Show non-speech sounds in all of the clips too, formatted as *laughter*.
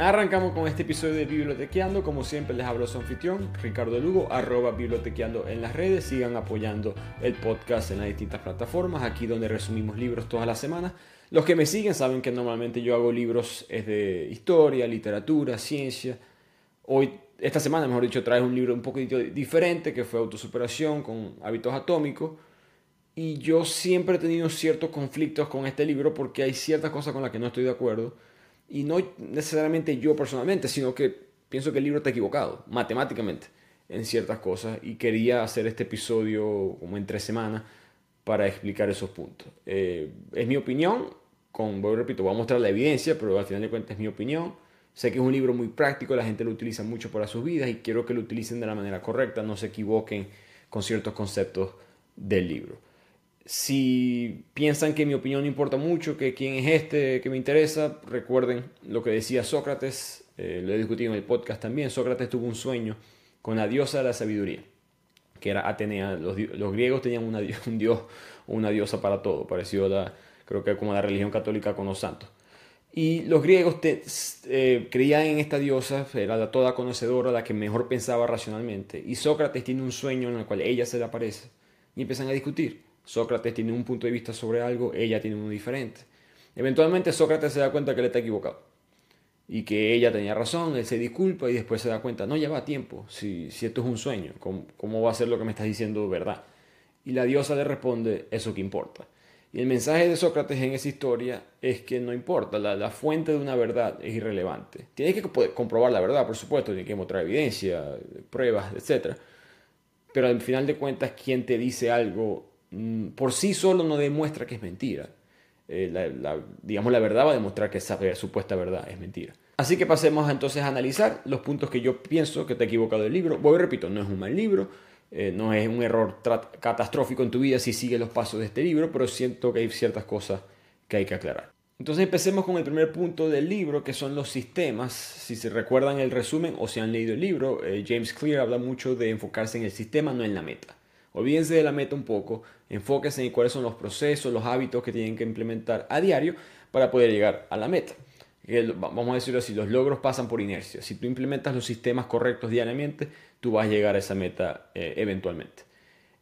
Arrancamos con este episodio de Bibliotequeando. Como siempre, les hablo su anfitrión, Ricardo Lugo, arroba Bibliotequeando en las redes. Sigan apoyando el podcast en las distintas plataformas, aquí donde resumimos libros todas las semanas. Los que me siguen saben que normalmente yo hago libros es de historia, literatura, ciencia. Hoy, esta semana, mejor dicho, traes un libro un poquito diferente que fue Autosuperación con hábitos atómicos. Y yo siempre he tenido ciertos conflictos con este libro porque hay ciertas cosas con las que no estoy de acuerdo y no necesariamente yo personalmente, sino que pienso que el libro está equivocado, matemáticamente, en ciertas cosas. Y quería hacer este episodio como en tres semanas para explicar esos puntos. Eh, es mi opinión, con, voy, repito, voy a mostrar la evidencia, pero al final de cuentas es mi opinión. Sé que es un libro muy práctico, la gente lo utiliza mucho para sus vidas y quiero que lo utilicen de la manera correcta, no se equivoquen con ciertos conceptos del libro. Si piensan que mi opinión no importa mucho, que quién es este que me interesa, recuerden lo que decía Sócrates, eh, lo he discutido en el podcast también. Sócrates tuvo un sueño con la diosa de la sabiduría, que era Atenea. Los, griegos tenían una, *laughs* un dios o una diosa para todo, parecido a la, creo que como la religión católica con los santos. Y los griegos eh, creían en esta diosa, era la toda conocedora, la que mejor pensaba racionalmente. Y Sócrates tiene un sueño en el cual ella se le aparece y empiezan a discutir. Sócrates tiene un punto de vista sobre algo, ella tiene uno diferente. Eventualmente Sócrates se da cuenta que él está equivocado y que ella tenía razón, él se disculpa y después se da cuenta, no, ya va tiempo, si, si esto es un sueño, ¿cómo, ¿cómo va a ser lo que me estás diciendo verdad? Y la diosa le responde, eso que importa. Y el mensaje de Sócrates en esa historia es que no importa, la, fuente de una verdad es irrelevante. Tienes que comprobar la verdad, por supuesto, tienes que mostrar evidencia, pruebas, etc. Pero al final de cuentas, quien te dice algo por sí solo no demuestra que es mentira. Eh, la, digamos, la verdad va a demostrar que esa supuesta verdad es mentira. Así que pasemos entonces a analizar los puntos que yo pienso que te he equivocado del libro. Voy, repito, no es un mal libro, eh, no es un error catastrófico en tu vida si sigues los pasos de este libro, pero siento que hay ciertas cosas que hay que aclarar. Entonces empecemos con el primer punto del libro, que son los sistemas. Si se recuerdan el resumen o si han leído el libro, eh, James Clear habla mucho de enfocarse en el sistema, no en la meta. Olvídense de la meta un poco, enfóquense en cuáles son los procesos, los hábitos que tienen que implementar a diario para poder llegar a la meta. Vamos a decirlo así, los logros pasan por inercia. Si tú implementas los sistemas correctos diariamente, tú vas a llegar a esa meta eh, eventualmente.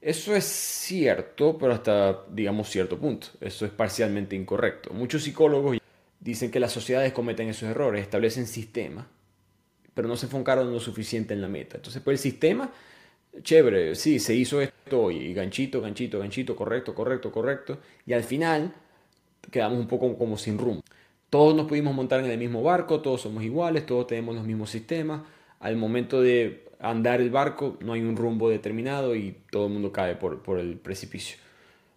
Eso es cierto, pero hasta, digamos, cierto punto. Eso es parcialmente incorrecto. Muchos psicólogos dicen que las sociedades cometen esos errores, establecen sistemas, pero no se enfocaron lo suficiente en la meta. Entonces, pues el sistema chévere, sí, se hizo esto y ganchito, ganchito, ganchito, correcto, correcto, correcto. Y al final quedamos un poco como sin rumbo. Todos nos pudimos montar en el mismo barco, todos somos iguales, todos tenemos los mismos sistemas. Al momento de andar el barco no hay un rumbo determinado y todo el mundo cae por, por el precipicio.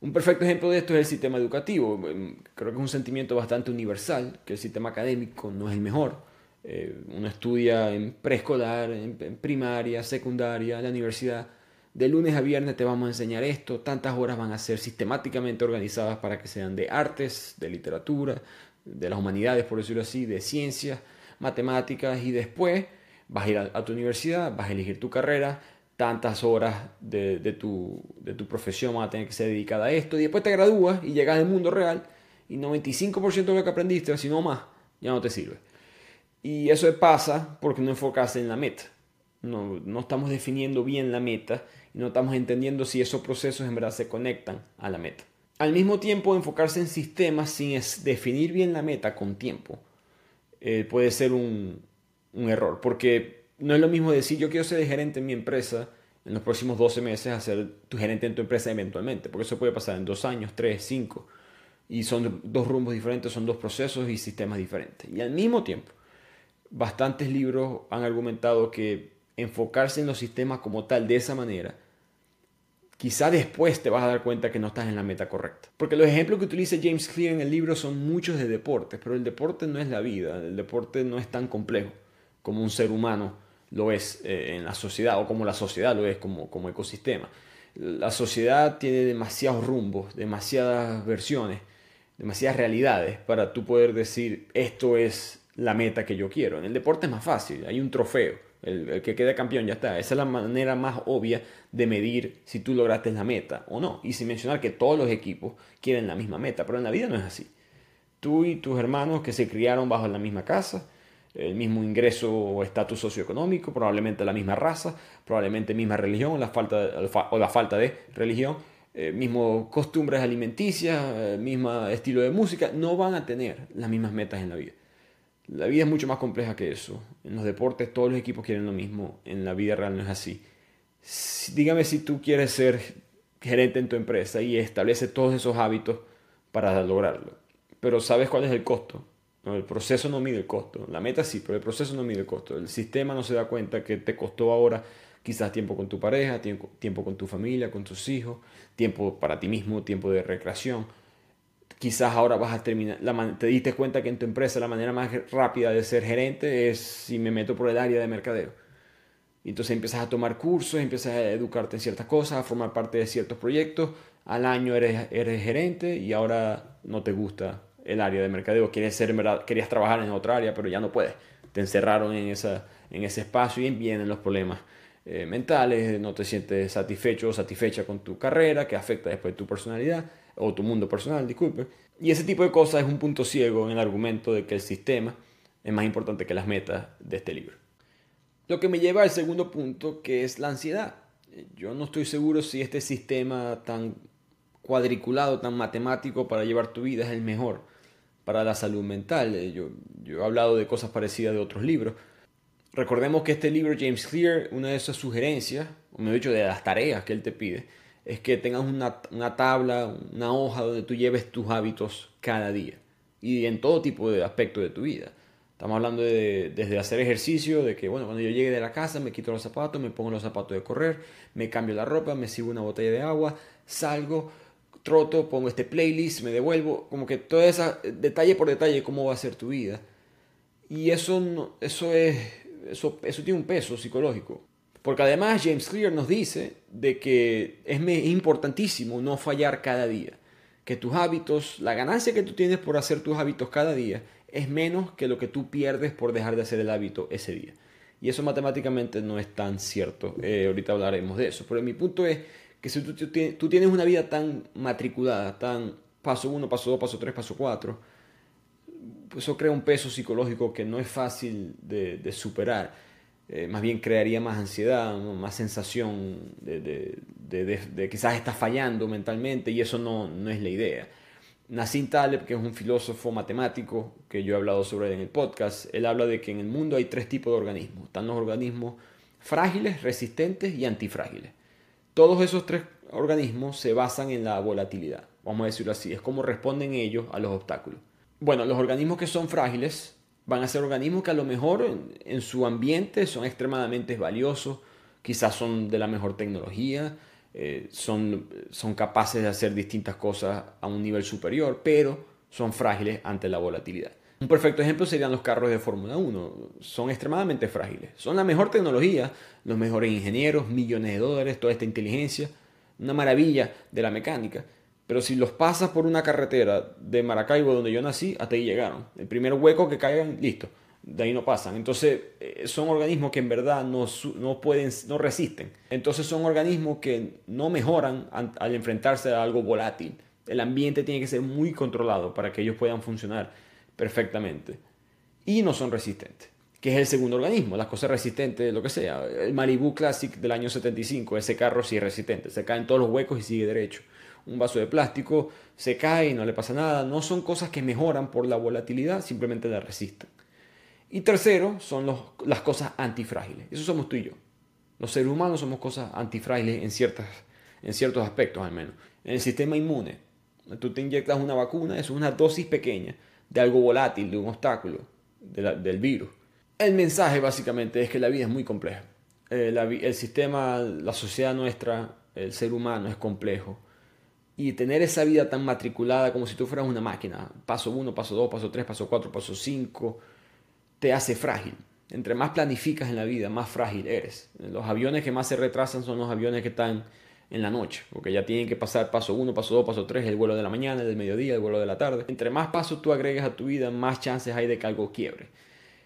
Un perfecto ejemplo de esto es el sistema educativo. Creo que es un sentimiento bastante universal, que el sistema académico no es el mejor eh, uno estudia en preescolar, en, primaria, secundaria, la universidad. De lunes a viernes te vamos a enseñar esto, tantas horas van a ser sistemáticamente organizadas para que sean de artes, de literatura, de las humanidades, por decirlo así, de ciencias, matemáticas y después vas a ir a, tu universidad, vas a elegir tu carrera, tantas horas de, de, tu, de tu profesión van a tener que ser dedicada a esto y después te gradúas y llegas al mundo real y 95% de lo que aprendiste, si no más, ya no te sirve. Y eso pasa porque no enfocas en la meta. No, no estamos definiendo bien la meta y no estamos entendiendo si esos procesos en verdad se conectan a la meta. Al mismo tiempo, enfocarse en sistemas sin definir bien la meta con tiempo eh, puede ser un, un error, porque no es lo mismo decir yo quiero ser gerente en mi empresa en los próximos 12 meses a ser tu gerente en tu empresa eventualmente, porque eso puede pasar en dos años, tres, cinco, y son dos rumbos diferentes, son dos procesos y sistemas diferentes. Y al mismo tiempo, bastantes libros han argumentado que enfocarse en los sistemas como tal de esa manera, quizá después te vas a dar cuenta que no estás en la meta correcta. Porque los ejemplos que utiliza James Clear en el libro son muchos de deportes, pero el deporte no es la vida, el deporte no es tan complejo como un ser humano lo es eh, en la sociedad o como la sociedad lo es como, como ecosistema. La sociedad tiene demasiados rumbos, demasiadas versiones, demasiadas realidades para tú poder decir esto es la meta que yo quiero. En el deporte es más fácil, hay un trofeo, el, que quede campeón ya está. Esa es la manera más obvia de medir si tú lograste la meta o no. Y sin mencionar que todos los equipos quieren la misma meta, pero en la vida no es así. Tú y tus hermanos que se criaron bajo la misma casa, el mismo ingreso o estatus socioeconómico, probablemente la misma raza, probablemente misma religión la falta, o la falta de religión, eh, mismo costumbres alimenticias, eh, mismo estilo de música, no van a tener las mismas metas en la vida. La vida es mucho más compleja que eso. En los deportes todos los equipos quieren lo mismo, en la vida real no es así. dígame si tú quieres ser gerente en tu empresa y establece todos esos hábitos para lograrlo. Pero ¿sabes cuál es el costo? el proceso no mide el costo. La meta sí, pero el proceso no mide el costo. El sistema no se da cuenta que te costó ahora quizás tiempo con tu pareja, tiempo, con tu familia, con tus hijos, tiempo para ti mismo, tiempo de recreación. Quizás ahora vas a terminar, te diste cuenta que en tu empresa la manera más rápida de ser gerente es si me meto por el área de mercadeo. Entonces empiezas a tomar cursos, empiezas a educarte en ciertas cosas, a formar parte de ciertos proyectos. Al año eres, eres gerente y ahora no te gusta el área de mercadeo, quieres ser, querías trabajar en otra área, pero ya no puedes. Te encerraron en, esa, en ese espacio y vienen los problemas eh, mentales, no te sientes satisfecho o satisfecha con tu carrera, que afecta después tu personalidad o tu mundo personal, disculpe. Y ese tipo de cosas es un punto ciego en el argumento de que el sistema es más importante que las metas de este libro. Lo que me lleva al segundo punto, que es la ansiedad. Yo no estoy seguro si este sistema tan cuadriculado, tan matemático para llevar tu vida es el mejor para la salud mental. Eh, yo, yo he hablado de cosas parecidas de otros libros. Recordemos que este libro, James Clear, una de esas sugerencias, o he dicho, de las tareas que él te pide, es que tengas una, una, tabla, una hoja donde tú lleves tus hábitos cada día y en todo tipo de aspectos de tu vida. Estamos hablando de, desde hacer ejercicio, de que, bueno, cuando yo llegue de la casa me quito los zapatos, me pongo los zapatos de correr, me cambio la ropa, me sigo una botella de agua, salgo, troto, pongo este playlist, me devuelvo, como que todo esa detalle por detalle cómo va a ser tu vida. Y eso, eso, es, eso, eso tiene un peso psicológico. Porque además James Clear nos dice de que es importantísimo no fallar cada día. Que tus hábitos, la ganancia que tú tienes por hacer tus hábitos cada día es menos que lo que tú pierdes por dejar de hacer el hábito ese día. Y eso matemáticamente no es tan cierto. Eh, ahorita hablaremos de eso. Pero mi punto es que si tú, tienes una vida tan matriculada, tan paso 1, paso 2, paso 3, paso 4, pues eso crea un peso psicológico que no es fácil de, superar. Eh, más bien crearía más ansiedad, más sensación de, de, quizás estás fallando mentalmente y eso no, no es la idea. Nassim Taleb, que es un filósofo matemático que yo he hablado sobre él en el podcast, él habla de que en el mundo hay tres tipos de organismos. Están los organismos frágiles, resistentes y antifrágiles. Todos esos tres organismos se basan en la volatilidad, vamos a decirlo así, es como responden ellos a los obstáculos. Bueno, los organismos que son frágiles van a ser organismos que a lo mejor en, su ambiente son extremadamente valiosos, quizás son de la mejor tecnología, eh, son, son capaces de hacer distintas cosas a un nivel superior, pero son frágiles ante la volatilidad. Un perfecto ejemplo serían los carros de Fórmula 1. Son extremadamente frágiles. Son la mejor tecnología, los mejores ingenieros, millones de dólares, toda esta inteligencia. Una maravilla de la mecánica. Pero si los pasas por una carretera de Maracaibo, donde yo nací, hasta ahí llegaron. El primer hueco que caigan, listo. De ahí no pasan. Entonces, eh, son organismos que en verdad no, no, pueden, no resisten. Entonces, son organismos que no mejoran al enfrentarse a algo volátil. El ambiente tiene que ser muy controlado para que ellos puedan funcionar perfectamente. Y no son resistentes, que es el segundo organismo, las cosas resistentes, lo que sea. El Malibu Classic del año 75, ese carro sí es resistente, se cae en todos los huecos y sigue derecho. Un vaso de plástico se cae no le pasa nada. No son cosas que mejoran por la volatilidad, simplemente la resisten. Y tercero, son los, las cosas antifrágiles. Eso somos tú y yo. Los seres humanos somos cosas antifrágiles en, ciertas, en ciertos aspectos al menos. En el sistema inmune, tú te inyectas una vacuna, es una dosis pequeña de algo volátil, de un obstáculo, del virus. El mensaje básicamente es que la vida es muy compleja. Eh, el sistema, la sociedad nuestra, el ser humano es complejo. Y tener esa vida tan matriculada como si tú fueras una máquina, paso 1, paso 2, paso 3, paso 4, paso 5, te hace frágil. Entre más planificas en la vida, más frágil eres. Los aviones que más se retrasan son los aviones que están en la noche, porque ya tienen que pasar paso 1, paso 2, paso 3, el vuelo de la mañana, el del mediodía, el vuelo de la tarde. Entre más pasos tú agregas a tu vida, más chances hay de que algo quiebre.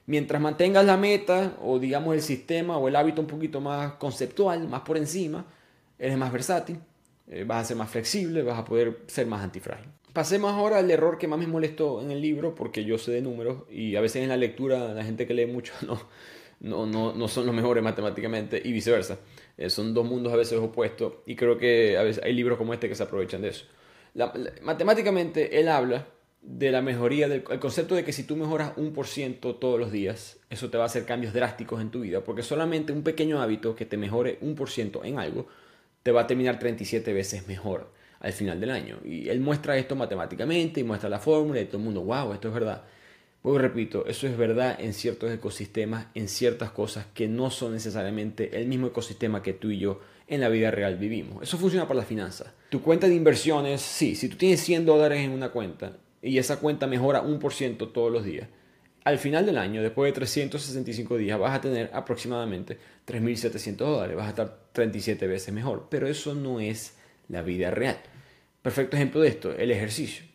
Mientras mantengas la meta o digamos el sistema o el hábito un poquito más conceptual, más por encima, eres más versátil, eh, vas a ser más flexible, vas a poder ser más antifrágil. Pasemos ahora al error que más me molestó en el libro, porque yo sé de números y a veces en la lectura la gente que lee mucho *laughs* no, no, no, no son los mejores matemáticamente y viceversa. Eh, son dos mundos a veces opuestos y creo que a veces hay libros como este que se aprovechan de eso. matemáticamente él habla de la mejoría, del el concepto de que si tú mejoras un por ciento todos los días, eso te va a hacer cambios drásticos en tu vida, porque solamente un pequeño hábito que te mejore un por ciento en algo, te va a terminar 37 veces mejor al final del año. Y él muestra esto matemáticamente y muestra la fórmula y todo el mundo, wow, esto es verdad. Pues repito, eso es verdad en ciertos ecosistemas, en ciertas cosas que no son necesariamente el mismo ecosistema que tú y yo en la vida real vivimos. Eso funciona para las finanzas. Tu cuenta de inversiones, sí, si tú tienes 100 dólares en una cuenta y esa cuenta mejora un por ciento todos los días, al final del año, después de 365 días, vas a tener aproximadamente 3.700 dólares, vas a estar 37 veces mejor, pero eso no es la vida real. Perfecto ejemplo de esto, el ejercicio.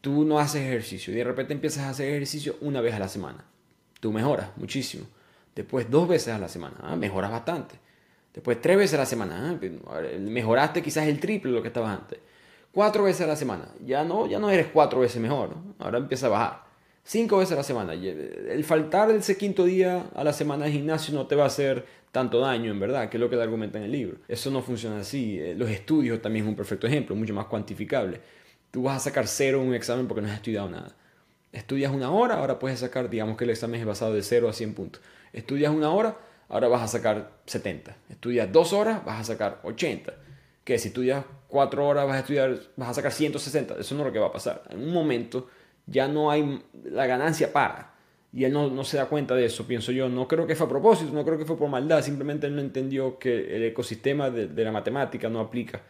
Tú no haces ejercicio y de repente empiezas a hacer ejercicio una vez a la semana. Tú mejoras muchísimo. Después dos veces a la semana, ah, mejoras bastante. Después tres veces a la semana, ah, mejoraste quizás el triple de lo que estabas antes. Cuatro veces a la semana, ya no, ya no eres cuatro veces mejor, ahora empieza a bajar cinco veces a la semana. El faltar ese quinto día a la semana de gimnasio no te va a hacer tanto daño, en verdad, que es lo que te argumenta en el libro. Eso no funciona así. Eh, los estudios también es un perfecto ejemplo, mucho más cuantificable. Tú vas a sacar cero en un examen porque no has estudiado nada. Estudias una hora, ahora puedes sacar, digamos que el examen es basado de 0 a 100 puntos. Estudias una hora, ahora vas a sacar 70. Estudias dos horas, vas a sacar 80. Que si estudias cuatro horas, vas a estudiar, vas a sacar 160. Eso no es lo que va a pasar. En un momento ya no hay la ganancia para. Y él no, se da cuenta de eso, pienso yo. No creo que fue a propósito, no creo que fue por maldad, simplemente él no entendió que el ecosistema de, la matemática no aplica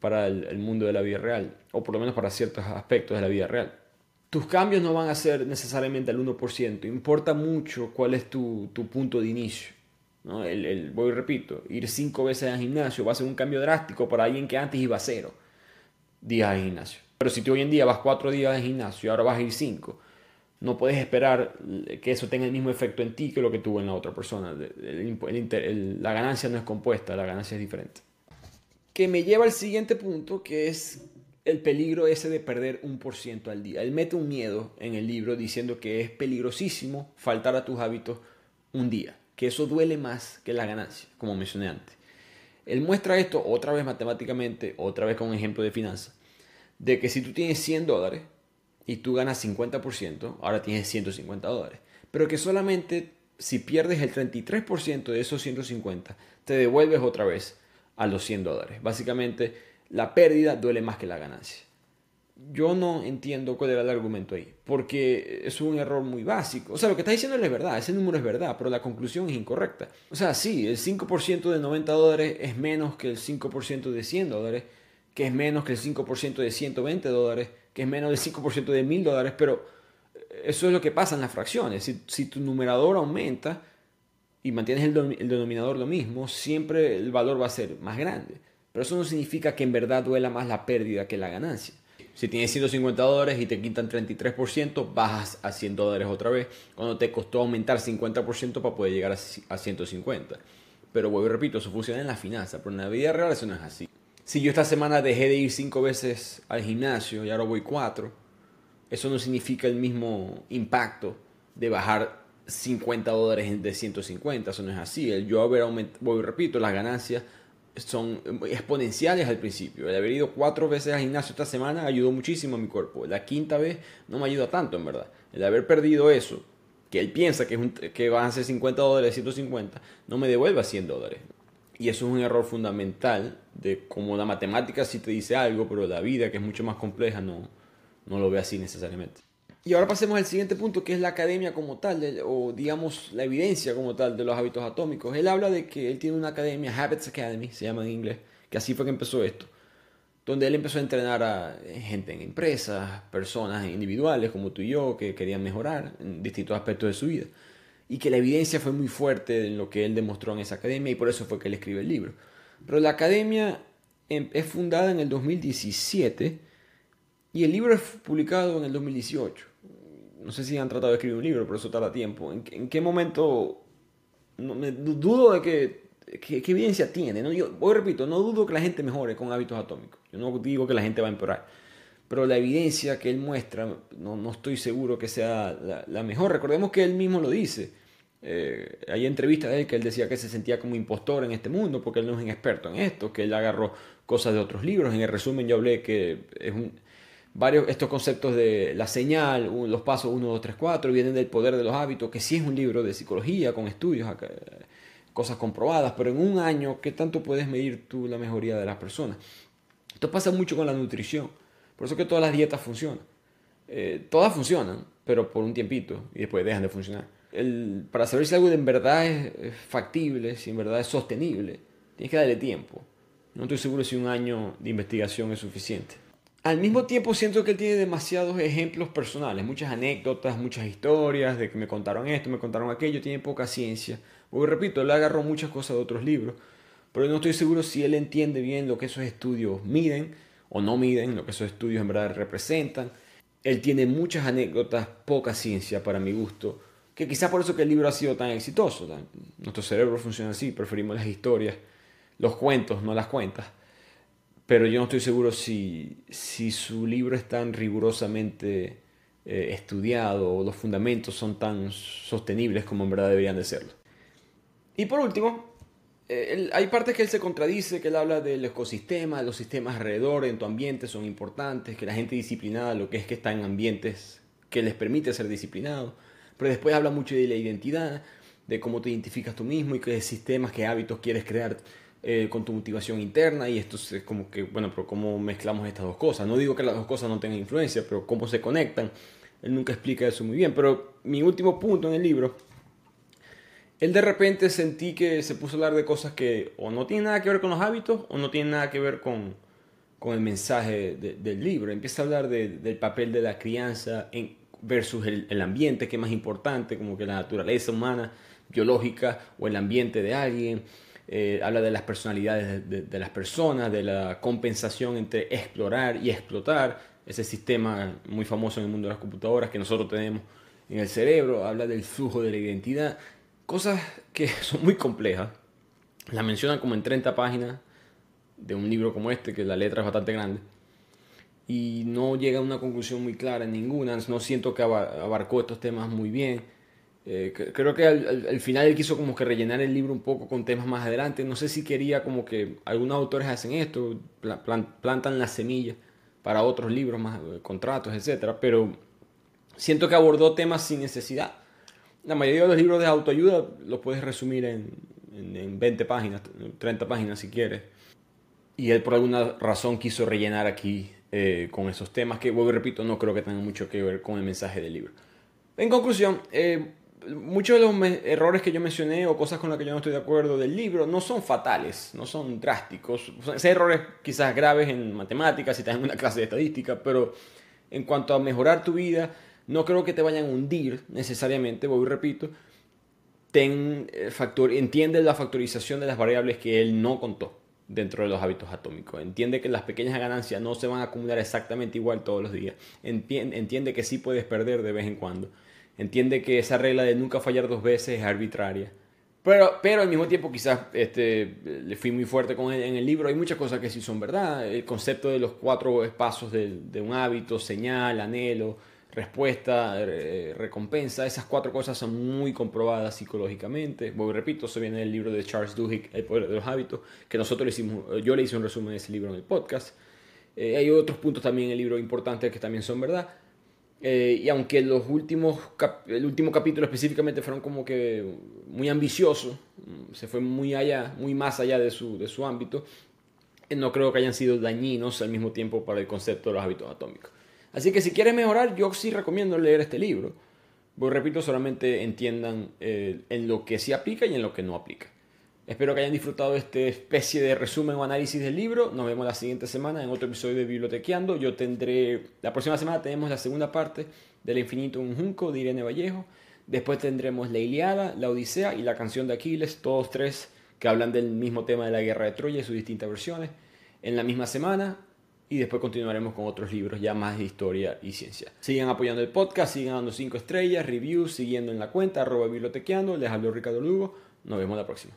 para el, mundo de la vida real, o por lo menos para ciertos aspectos de la vida real. Tus cambios no van a ser necesariamente al 1%, importa mucho cuál es tu, punto de inicio. ¿no? El, el, voy y repito, ir cinco veces al gimnasio va a ser un cambio drástico para alguien que antes iba a cero días al gimnasio. Pero si tú hoy en día vas cuatro días al gimnasio y ahora vas a ir cinco, no puedes esperar que eso tenga el mismo efecto en ti que lo que tuvo en la otra persona. la ganancia no es compuesta, la ganancia es diferente. Que me lleva al siguiente punto, que es el peligro ese de perder un por ciento al día. Él mete un miedo en el libro diciendo que es peligrosísimo faltar a tus hábitos un día, que eso duele más que la ganancia, como mencioné antes. Él muestra esto otra vez matemáticamente, otra vez con un ejemplo de finanzas de que si tú tienes 100 dólares y tú ganas 50%, ahora tienes 150 dólares. Pero que solamente si pierdes el 33% de esos 150, te devuelves otra vez a los 100 dólares. Básicamente, la pérdida duele más que la ganancia. Yo no entiendo cuál era el argumento ahí, porque es un error muy básico. O sea, lo que está diciendo es verdad, ese número es verdad, pero la conclusión es incorrecta. O sea, sí, el 5% de 90 dólares es menos que el 5% de 100 dólares, que es menos que el 5% de 120 dólares, que es menos del 5% de 1000 dólares, pero eso es lo que pasa en las fracciones. Si, tu numerador aumenta y mantienes el, denominador lo mismo, siempre el valor va a ser más grande. Pero eso no significa que en verdad duela más la pérdida que la ganancia. Si tienes 150 dólares y te quitan 33%, bajas a 100 dólares otra vez, cuando te costó aumentar 50% para poder llegar a 150. Pero vuelvo y repito, eso funciona en la finanza, pero en la vida real eso no es así si yo esta semana dejé de ir cinco veces al gimnasio y ahora voy cuatro, eso no significa el mismo impacto de bajar 50 dólares de 150. Eso no es así. El yo haber aumentado, repito, las ganancias son exponenciales al principio. El haber ido cuatro veces al gimnasio esta semana ayudó muchísimo a mi cuerpo. La quinta vez no me ayuda tanto, en verdad. El haber perdido eso, que él piensa que, es van a ser 50 dólares, 150, no me devuelve a 100 dólares. Y eso es un error fundamental de cómo la matemática sí te dice algo, pero la vida, que es mucho más compleja, no, no lo ve así necesariamente. Y ahora pasemos al siguiente punto, que es la academia como tal, o digamos la evidencia como tal de los hábitos atómicos. Él habla de que él tiene una academia, Habits Academy, se llama en inglés, que así fue que empezó esto, donde él empezó a entrenar a gente en empresas, personas individuales como tú y yo, que querían mejorar en distintos aspectos de su vida y que la evidencia fue muy fuerte en lo que él demostró en esa academia y por eso fue que él escribe el libro. Pero la academia em, es fundada en el 2017 y el libro es publicado en el 2018. No sé si han tratado de escribir un libro, pero eso tarda tiempo. ¿En, qué momento? No, me dudo de que ¿qué, evidencia tiene? ¿no? Yo repito, no dudo que la gente mejore con hábitos atómicos. Yo no digo que la gente va a empeorar. Pero la evidencia que él muestra, no, no estoy seguro que sea la, mejor. Recordemos que él mismo lo dice. Eh, hay entrevistas de él que él decía que se sentía como impostor en este mundo porque él no es un experto en esto, que él agarró cosas de otros libros. En el resumen yo hablé que varios estos conceptos de la señal, los pasos 1, 2, 3, 4, vienen del poder de los hábitos, que sí es un libro de psicología con estudios, cosas comprobadas, pero en un año, ¿qué tanto puedes medir tú la mejoría de las personas? Esto pasa mucho con la nutrición, por eso que todas las dietas funcionan. Eh, todas funcionan, pero por un tiempito y después dejan de funcionar. El, para saber si algo en verdad es, factible, si en verdad es sostenible, tienes que darle tiempo. No estoy seguro si un año de investigación es suficiente. Al mismo tiempo siento que él tiene demasiados ejemplos personales, muchas anécdotas, muchas historias de que me contaron esto, me contaron aquello, tiene poca ciencia. Porque repito, él agarró muchas cosas de otros libros, pero no estoy seguro si él entiende bien lo que esos estudios miden o no miden, lo que esos estudios en verdad representan. Él tiene muchas anécdotas, poca ciencia para mi gusto, que quizás por eso que el libro ha sido tan exitoso. Nuestro cerebro funciona así, preferimos las historias, los cuentos, no las cuentas pero yo no estoy seguro si, si su libro es tan rigurosamente eh, estudiado o los fundamentos son tan sostenibles como en verdad deberían de serlo. Y por último, eh, hay partes que él se contradice, que él habla del ecosistema, los sistemas alrededor, en tu ambiente son importantes, que la gente disciplinada lo que es que está en ambientes que les permite ser disciplinado, pero después habla mucho de la identidad, de cómo te identificas tú mismo y qué sistemas, qué hábitos quieres crear eh, con tu motivación interna y esto es como que, bueno, pero cómo mezclamos estas dos cosas. No digo que las dos cosas no tengan influencia, pero cómo se conectan. Él nunca explica eso muy bien. Pero mi último punto en el libro, él de repente sentí que se puso a hablar de cosas que o no tienen nada que ver con los hábitos o no tienen nada que ver con, con el mensaje del libro. Empieza a hablar del papel de la crianza en, versus el, el ambiente, que es más importante, como que la naturaleza humana, biológica o el ambiente de alguien. Eh, habla de las personalidades de, las personas, de la compensación entre explorar y explotar, ese sistema muy famoso en el mundo de las computadoras que nosotros tenemos en el cerebro, habla del flujo de la identidad, cosas que *laughs* son muy complejas, la mencionan como en 30 páginas de un libro como este, que la letra es bastante grande, y no llega a una conclusión muy clara en ninguna, no siento que abarcó estos temas muy bien eh, creo que al, final él quiso como que rellenar el libro un poco con temas más adelante. No sé si quería como que algunos autores hacen esto, plantan la semilla para otros libros, más eh, contratos, etc. Pero siento que abordó temas sin necesidad. La mayoría de los libros de autoayuda los puedes resumir en, en, 20 páginas, 30 páginas si quieres. Y él por alguna razón quiso rellenar aquí eh, con esos temas que, vuelvo y repito, no creo que tengan mucho que ver con el mensaje del libro. En conclusión, muchos de los errores que yo mencioné o cosas con las que yo no estoy de acuerdo del libro no son fatales, no son drásticos. Son errores quizás graves en matemáticas, si estás en una *laughs* clase de estadística, pero en cuanto a mejorar tu vida, no creo que te vayan a hundir necesariamente, voy y repito. Ten eh, factor, entiende la factorización de las variables que él no contó dentro de los hábitos atómicos. Entiende que las pequeñas ganancias no se van a acumular exactamente igual todos los días. Entiende que sí puedes perder de vez en cuando entiende que esa regla de nunca fallar dos veces es arbitraria. Pero, pero al mismo tiempo quizás este, le fui muy fuerte con él en el libro. Hay muchas cosas que sí son verdad. El concepto de los cuatro pasos de, de un hábito, señal, anhelo, respuesta, eh, recompensa, esas cuatro cosas son muy comprobadas psicológicamente. Voy, repito, eso viene del libro de Charles Duhigg, El poder de los hábitos, que nosotros le hicimos, yo le hice un resumen de ese libro en el podcast. Eh, hay otros puntos también en el libro importantes que también son verdad. Eh, y aunque los últimos el último capítulo específicamente fueron como que muy ambiciosos, mm, se fue muy allá, muy más allá de su, de su ámbito, eh, no creo que hayan sido dañinos al mismo tiempo para el concepto de los hábitos atómicos. Así que si quieres mejorar, yo sí recomiendo leer este libro. Pues repito, solamente entiendan eh, en lo que sí aplica y en lo que no aplica. Espero que hayan disfrutado de esta especie de resumen o análisis del libro. Nos vemos la siguiente semana en otro episodio de Bibliotequeando. Yo tendré, la próxima semana tenemos la segunda parte del infinito un junco de Irene Vallejo. Después tendremos la Iliada, la Odisea y la canción de Aquiles, todos tres que hablan del mismo tema de la guerra de Troya y sus distintas versiones, en la misma semana. Y después continuaremos con otros libros ya más de historia y ciencia. Sigan apoyando el podcast, sigan dando 5 estrellas, reviews, siguiendo en la cuenta, arroba bibliotequeando. Les hablo Ricardo Lugo. Nos vemos la próxima.